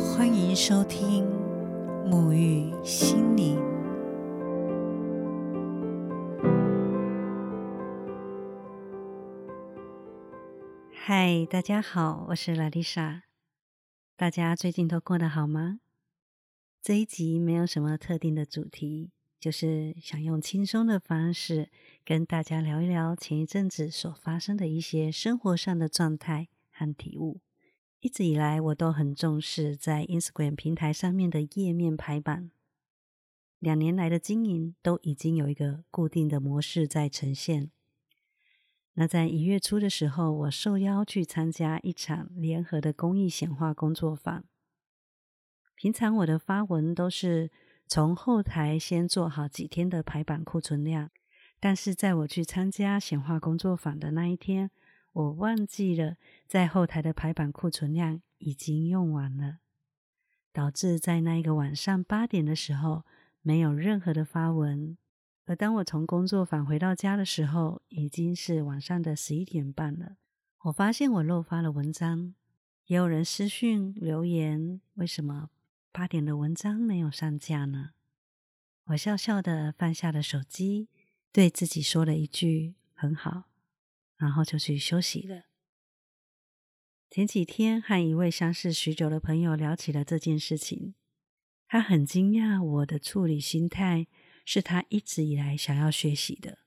欢迎收听沐浴心灵。嗨，大家好，我是拉丽莎。大家最近都过得好吗？这一集没有什么特定的主题，就是想用轻松的方式跟大家聊一聊前一阵子所发生的一些生活上的状态和体悟。一直以来，我都很重视在 Instagram 平台上面的页面排版。两年来的经营，都已经有一个固定的模式在呈现。那在一月初的时候，我受邀去参加一场联合的公益显化工作坊。平常我的发文都是从后台先做好几天的排版库存量，但是在我去参加显化工作坊的那一天。我忘记了，在后台的排版库存量已经用完了，导致在那一个晚上八点的时候没有任何的发文。而当我从工作返回到家的时候，已经是晚上的十一点半了。我发现我漏发了文章，也有人私讯留言：为什么八点的文章没有上架呢？我笑笑的放下了手机，对自己说了一句：很好。然后就去休息了。前几天和一位相识许久的朋友聊起了这件事情，他很惊讶我的处理心态是他一直以来想要学习的。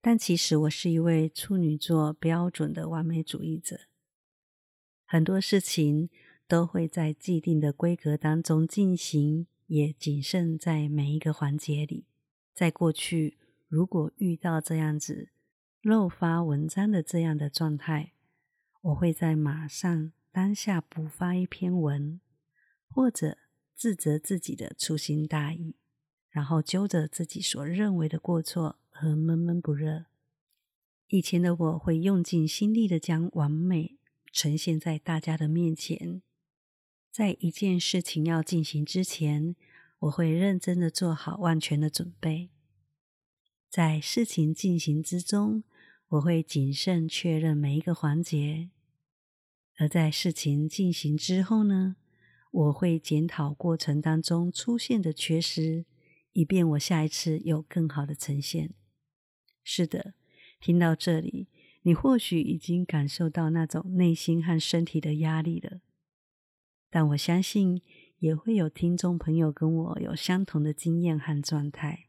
但其实我是一位处女座标准的完美主义者，很多事情都会在既定的规格当中进行，也谨慎在每一个环节里。在过去，如果遇到这样子。漏发文章的这样的状态，我会在马上当下补发一篇文，或者自责自己的粗心大意，然后揪着自己所认为的过错而闷闷不乐。以前的我会用尽心力的将完美呈现在大家的面前，在一件事情要进行之前，我会认真的做好万全的准备，在事情进行之中。我会谨慎确认每一个环节，而在事情进行之后呢，我会检讨过程当中出现的缺失，以便我下一次有更好的呈现。是的，听到这里，你或许已经感受到那种内心和身体的压力了，但我相信也会有听众朋友跟我有相同的经验和状态，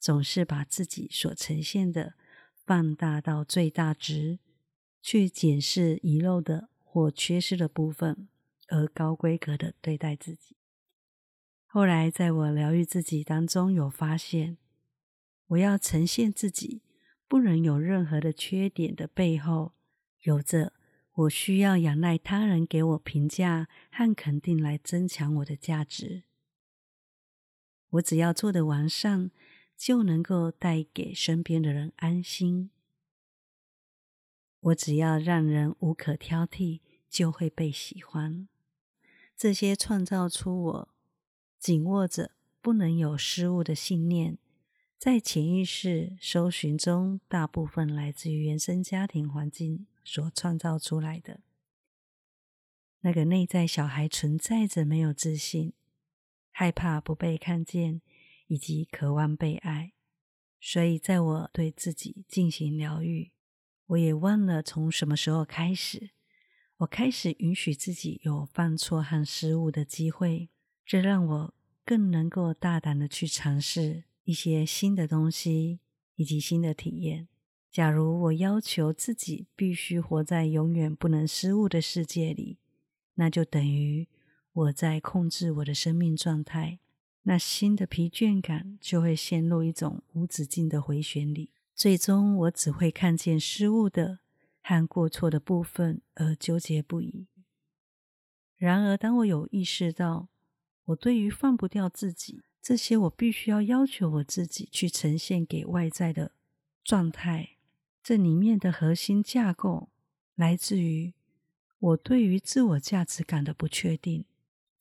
总是把自己所呈现的。放大到最大值，去检视遗漏的或缺失的部分，而高规格的对待自己。后来，在我疗愈自己当中，有发现，我要呈现自己不能有任何的缺点的背后，有着我需要仰赖他人给我评价和肯定来增强我的价值。我只要做的完善。就能够带给身边的人安心。我只要让人无可挑剔，就会被喜欢。这些创造出我紧握着不能有失误的信念，在潜意识搜寻中，大部分来自于原生家庭环境所创造出来的。那个内在小孩存在着没有自信，害怕不被看见。以及渴望被爱，所以在我对自己进行疗愈，我也忘了从什么时候开始，我开始允许自己有犯错和失误的机会，这让我更能够大胆的去尝试一些新的东西以及新的体验。假如我要求自己必须活在永远不能失误的世界里，那就等于我在控制我的生命状态。那新的疲倦感就会陷入一种无止境的回旋里，最终我只会看见失误的和过错的部分而纠结不已。然而，当我有意识到我对于放不掉自己这些我必须要要求我自己去呈现给外在的状态，这里面的核心架构来自于我对于自我价值感的不确定，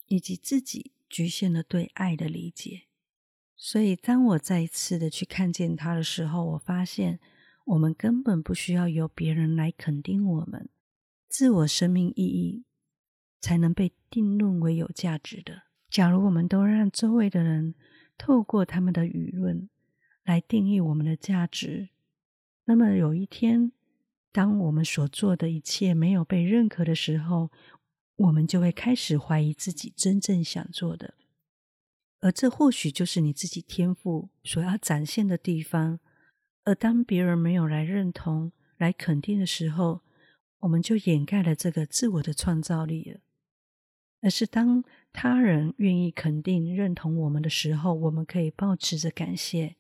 以及自己。局限了对爱的理解，所以当我再一次的去看见他的时候，我发现我们根本不需要由别人来肯定我们。自我生命意义才能被定论为有价值的。假如我们都让周围的人透过他们的舆论来定义我们的价值，那么有一天，当我们所做的一切没有被认可的时候，我们就会开始怀疑自己真正想做的。而这或许就是你自己天赋所要展现的地方。而当别人没有来认同、来肯定的时候，我们就掩盖了这个自我的创造力了。而是当他人愿意肯定、认同我们的时候，我们可以保持着感谢。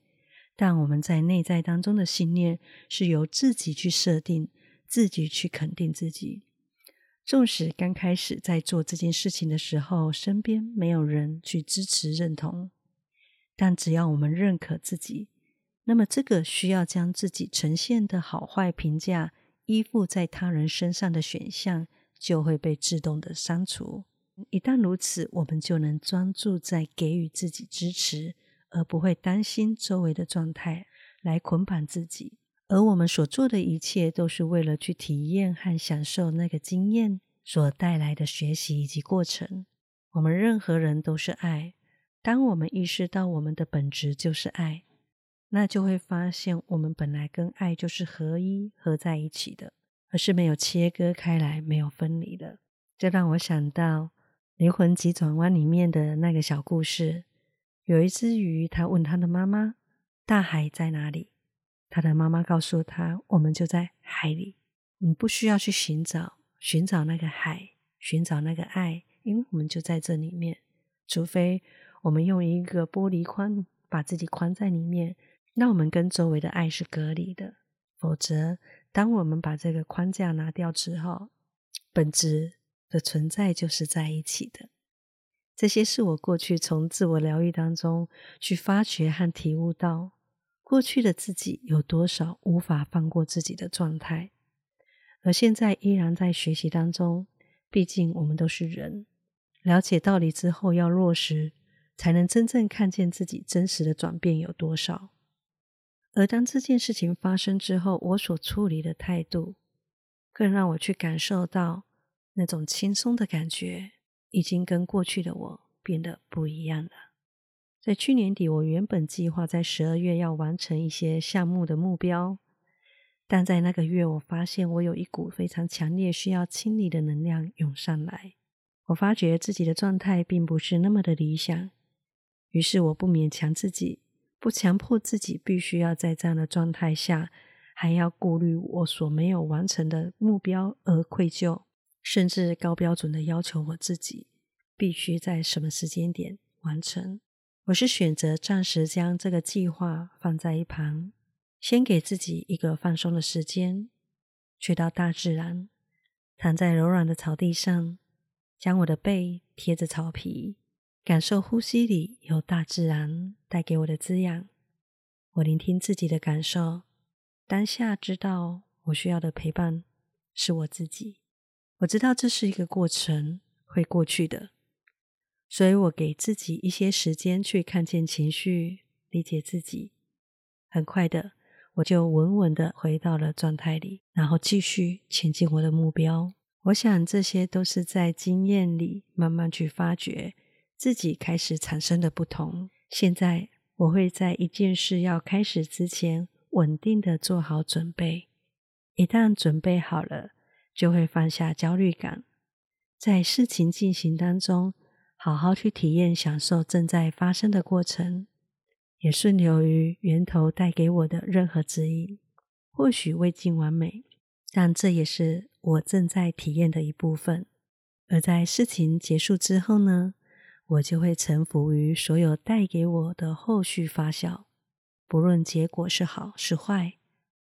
但我们在内在当中的信念是由自己去设定、自己去肯定自己。纵使刚开始在做这件事情的时候，身边没有人去支持认同，但只要我们认可自己，那么这个需要将自己呈现的好坏评价依附在他人身上的选项就会被自动的删除。一旦如此，我们就能专注在给予自己支持，而不会担心周围的状态来捆绑自己。而我们所做的一切，都是为了去体验和享受那个经验所带来的学习以及过程。我们任何人都是爱。当我们意识到我们的本质就是爱，那就会发现我们本来跟爱就是合一、合在一起的，而是没有切割开来、没有分离的。这让我想到《灵魂急转弯》里面的那个小故事：有一只鱼，它问它的妈妈：“大海在哪里？”他的妈妈告诉他：“我们就在海里，你不需要去寻找寻找那个海，寻找那个爱，因为我们就在这里面。除非我们用一个玻璃框把自己框在里面，那我们跟周围的爱是隔离的。否则，当我们把这个框架拿掉之后，本质的存在就是在一起的。这些是我过去从自我疗愈当中去发掘和体悟到。”过去的自己有多少无法放过自己的状态，而现在依然在学习当中。毕竟我们都是人，了解道理之后要落实，才能真正看见自己真实的转变有多少。而当这件事情发生之后，我所处理的态度，更让我去感受到那种轻松的感觉，已经跟过去的我变得不一样了。在去年底，我原本计划在十二月要完成一些项目的目标，但在那个月，我发现我有一股非常强烈需要清理的能量涌上来。我发觉自己的状态并不是那么的理想，于是我不勉强自己，不强迫自己必须要在这样的状态下，还要顾虑我所没有完成的目标而愧疚，甚至高标准的要求我自己必须在什么时间点完成。我是选择暂时将这个计划放在一旁，先给自己一个放松的时间，去到大自然，躺在柔软的草地上，将我的背贴着草皮，感受呼吸里有大自然带给我的滋养。我聆听自己的感受，当下知道我需要的陪伴是我自己。我知道这是一个过程，会过去的。所以我给自己一些时间去看见情绪，理解自己。很快的，我就稳稳的回到了状态里，然后继续前进我的目标。我想这些都是在经验里慢慢去发掘自己开始产生的不同。现在我会在一件事要开始之前，稳定的做好准备。一旦准备好了，就会放下焦虑感，在事情进行当中。好好去体验、享受正在发生的过程，也顺流于源头带给我的任何指引。或许未尽完美，但这也是我正在体验的一部分。而在事情结束之后呢，我就会臣服于所有带给我的后续发酵，不论结果是好是坏，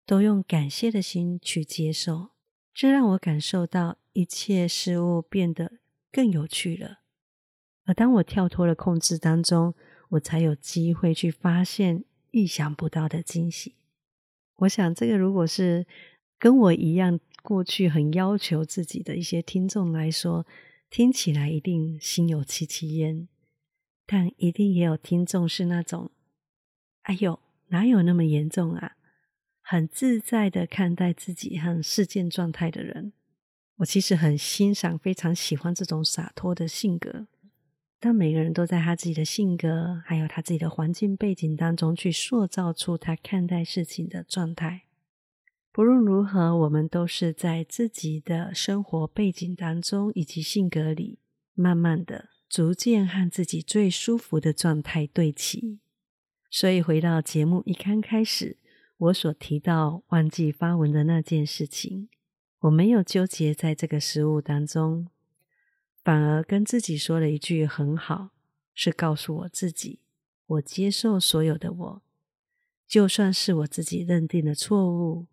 都用感谢的心去接受。这让我感受到一切事物变得更有趣了。而当我跳脱了控制当中，我才有机会去发现意想不到的惊喜。我想，这个如果是跟我一样过去很要求自己的一些听众来说，听起来一定心有戚戚焉。但一定也有听众是那种，哎呦，哪有那么严重啊？很自在的看待自己和事件状态的人。我其实很欣赏、非常喜欢这种洒脱的性格。但每个人都在他自己的性格，还有他自己的环境背景当中，去塑造出他看待事情的状态。不论如何，我们都是在自己的生活背景当中以及性格里，慢慢的、逐渐和自己最舒服的状态对齐。所以，回到节目一刚开始，我所提到忘记发文的那件事情，我没有纠结在这个失误当中。反而跟自己说了一句很好，是告诉我自己，我接受所有的我，就算是我自己认定的错误，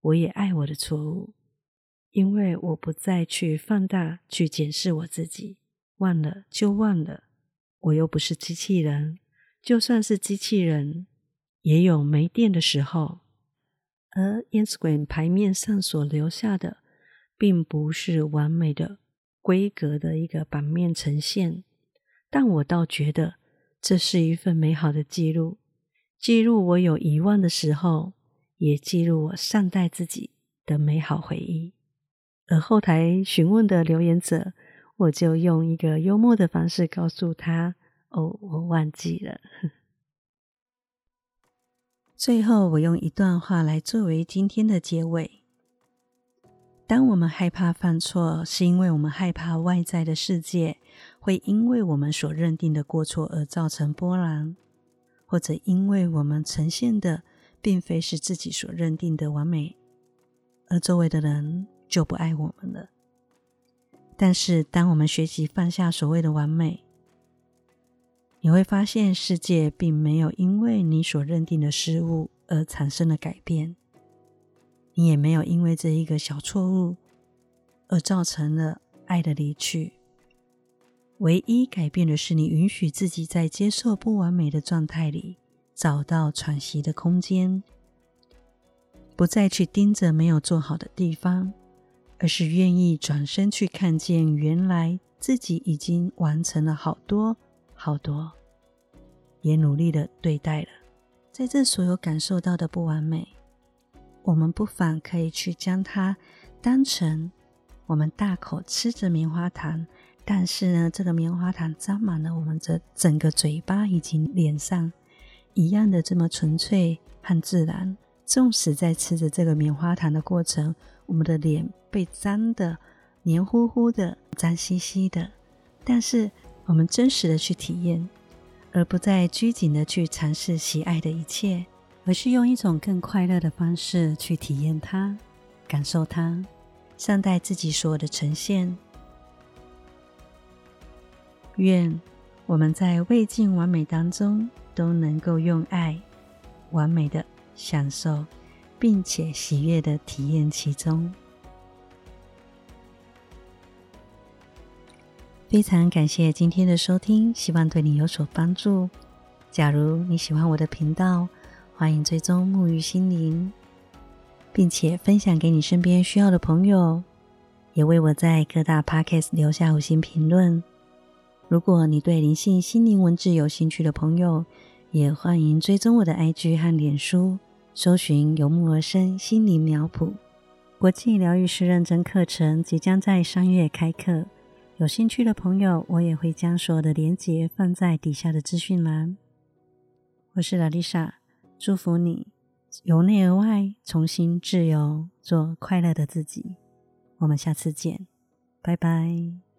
我也爱我的错误，因为我不再去放大去检视我自己，忘了就忘了，我又不是机器人，就算是机器人，也有没电的时候，而 Instagram 牌面上所留下的，并不是完美的。规格的一个版面呈现，但我倒觉得这是一份美好的记录，记录我有遗忘的时候，也记录我善待自己的美好回忆。而后台询问的留言者，我就用一个幽默的方式告诉他：“哦，我忘记了。”最后，我用一段话来作为今天的结尾。当我们害怕犯错，是因为我们害怕外在的世界会因为我们所认定的过错而造成波澜，或者因为我们呈现的并非是自己所认定的完美，而周围的人就不爱我们了。但是，当我们学习放下所谓的完美，你会发现世界并没有因为你所认定的失误而产生了改变。你也没有因为这一个小错误而造成了爱的离去。唯一改变的是，你允许自己在接受不完美的状态里找到喘息的空间，不再去盯着没有做好的地方，而是愿意转身去看见原来自己已经完成了好多好多，也努力的对待了，在这所有感受到的不完美。我们不妨可以去将它当成我们大口吃着棉花糖，但是呢，这个棉花糖沾满了我们这整个嘴巴以及脸上一样的这么纯粹和自然。纵使在吃着这个棉花糖的过程，我们的脸被沾的黏糊糊的、脏兮兮的，但是我们真实的去体验，而不再拘谨的去尝试喜爱的一切。而是用一种更快乐的方式去体验它、感受它、善待自己所有的呈现。愿我们在未尽完美当中，都能够用爱完美的享受，并且喜悦的体验其中。非常感谢今天的收听，希望对你有所帮助。假如你喜欢我的频道，欢迎追踪沐浴心灵，并且分享给你身边需要的朋友，也为我在各大 podcast 留下五星评论。如果你对灵性心灵文字有兴趣的朋友，也欢迎追踪我的 IG 和脸书，搜寻“由木而生心灵苗圃”国际疗愈师认证课程即将在三月开课。有兴趣的朋友，我也会将所有的连结放在底下的资讯栏。我是拉丽莎。祝福你由内而外重新自由，做快乐的自己。我们下次见，拜拜。